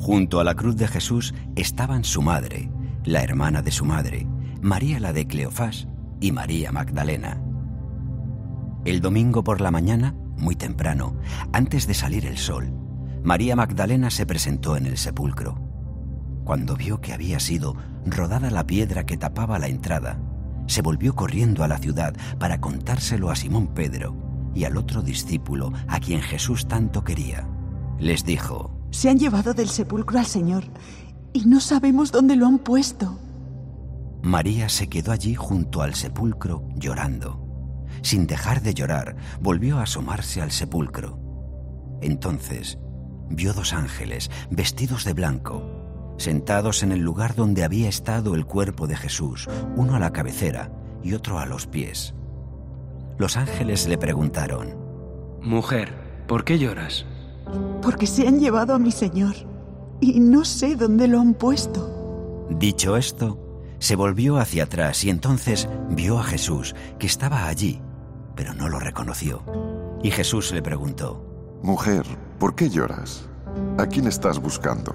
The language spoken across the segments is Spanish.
Junto a la cruz de Jesús estaban su madre, la hermana de su madre, María la de Cleofás y María Magdalena. El domingo por la mañana, muy temprano, antes de salir el sol, María Magdalena se presentó en el sepulcro. Cuando vio que había sido rodada la piedra que tapaba la entrada, se volvió corriendo a la ciudad para contárselo a Simón Pedro y al otro discípulo a quien Jesús tanto quería. Les dijo, Se han llevado del sepulcro al Señor y no sabemos dónde lo han puesto. María se quedó allí junto al sepulcro llorando. Sin dejar de llorar, volvió a asomarse al sepulcro. Entonces vio dos ángeles vestidos de blanco, sentados en el lugar donde había estado el cuerpo de Jesús, uno a la cabecera y otro a los pies. Los ángeles le preguntaron, Mujer, ¿por qué lloras? Porque se han llevado a mi Señor y no sé dónde lo han puesto. Dicho esto, se volvió hacia atrás y entonces vio a Jesús, que estaba allí, pero no lo reconoció. Y Jesús le preguntó, Mujer, ¿por qué lloras? ¿A quién estás buscando?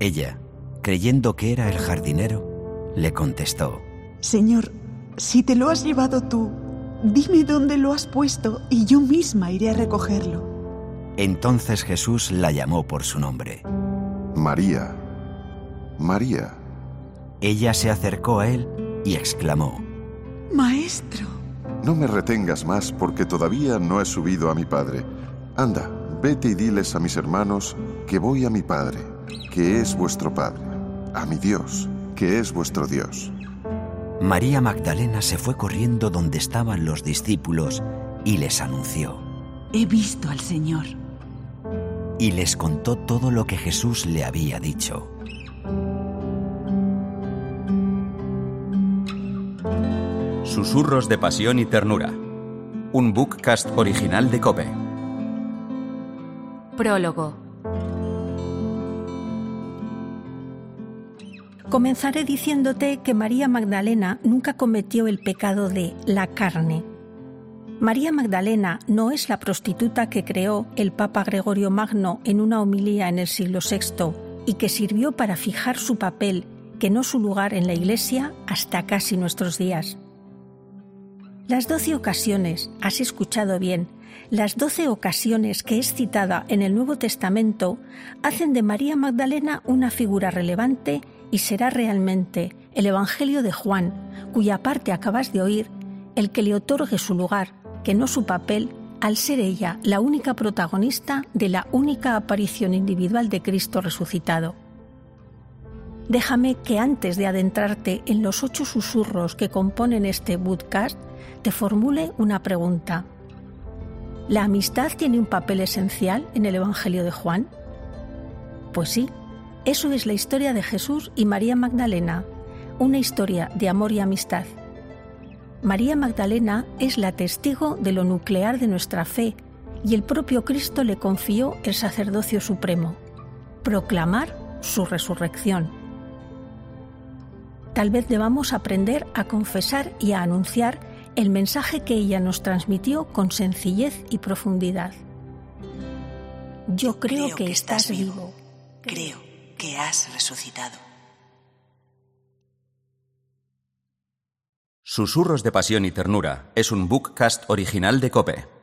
Ella, creyendo que era el jardinero, le contestó, Señor, si te lo has llevado tú, dime dónde lo has puesto y yo misma iré a recogerlo. Entonces Jesús la llamó por su nombre. María. María. Ella se acercó a él y exclamó, Maestro. No me retengas más porque todavía no he subido a mi Padre. Anda, vete y diles a mis hermanos que voy a mi Padre, que es vuestro Padre, a mi Dios, que es vuestro Dios. María Magdalena se fue corriendo donde estaban los discípulos y les anunció. He visto al Señor. Y les contó todo lo que Jesús le había dicho. Susurros de Pasión y Ternura. Un bookcast original de Cope. Prólogo. Comenzaré diciéndote que María Magdalena nunca cometió el pecado de la carne. María Magdalena no es la prostituta que creó el Papa Gregorio Magno en una homilía en el siglo VI y que sirvió para fijar su papel, que no su lugar en la Iglesia, hasta casi nuestros días. Las doce ocasiones, has escuchado bien, las doce ocasiones que es citada en el Nuevo Testamento hacen de María Magdalena una figura relevante y será realmente el Evangelio de Juan, cuya parte acabas de oír, el que le otorgue su lugar, que no su papel, al ser ella la única protagonista de la única aparición individual de Cristo resucitado. Déjame que antes de adentrarte en los ocho susurros que componen este podcast, te formule una pregunta. ¿La amistad tiene un papel esencial en el Evangelio de Juan? Pues sí, eso es la historia de Jesús y María Magdalena, una historia de amor y amistad. María Magdalena es la testigo de lo nuclear de nuestra fe y el propio Cristo le confió el sacerdocio supremo, proclamar su resurrección. Tal vez debamos aprender a confesar y a anunciar el mensaje que ella nos transmitió con sencillez y profundidad. Yo creo, que, estás vivo. Creo que has resucitado. Susurros de Pasión y Ternura es un bookcast original de Cope.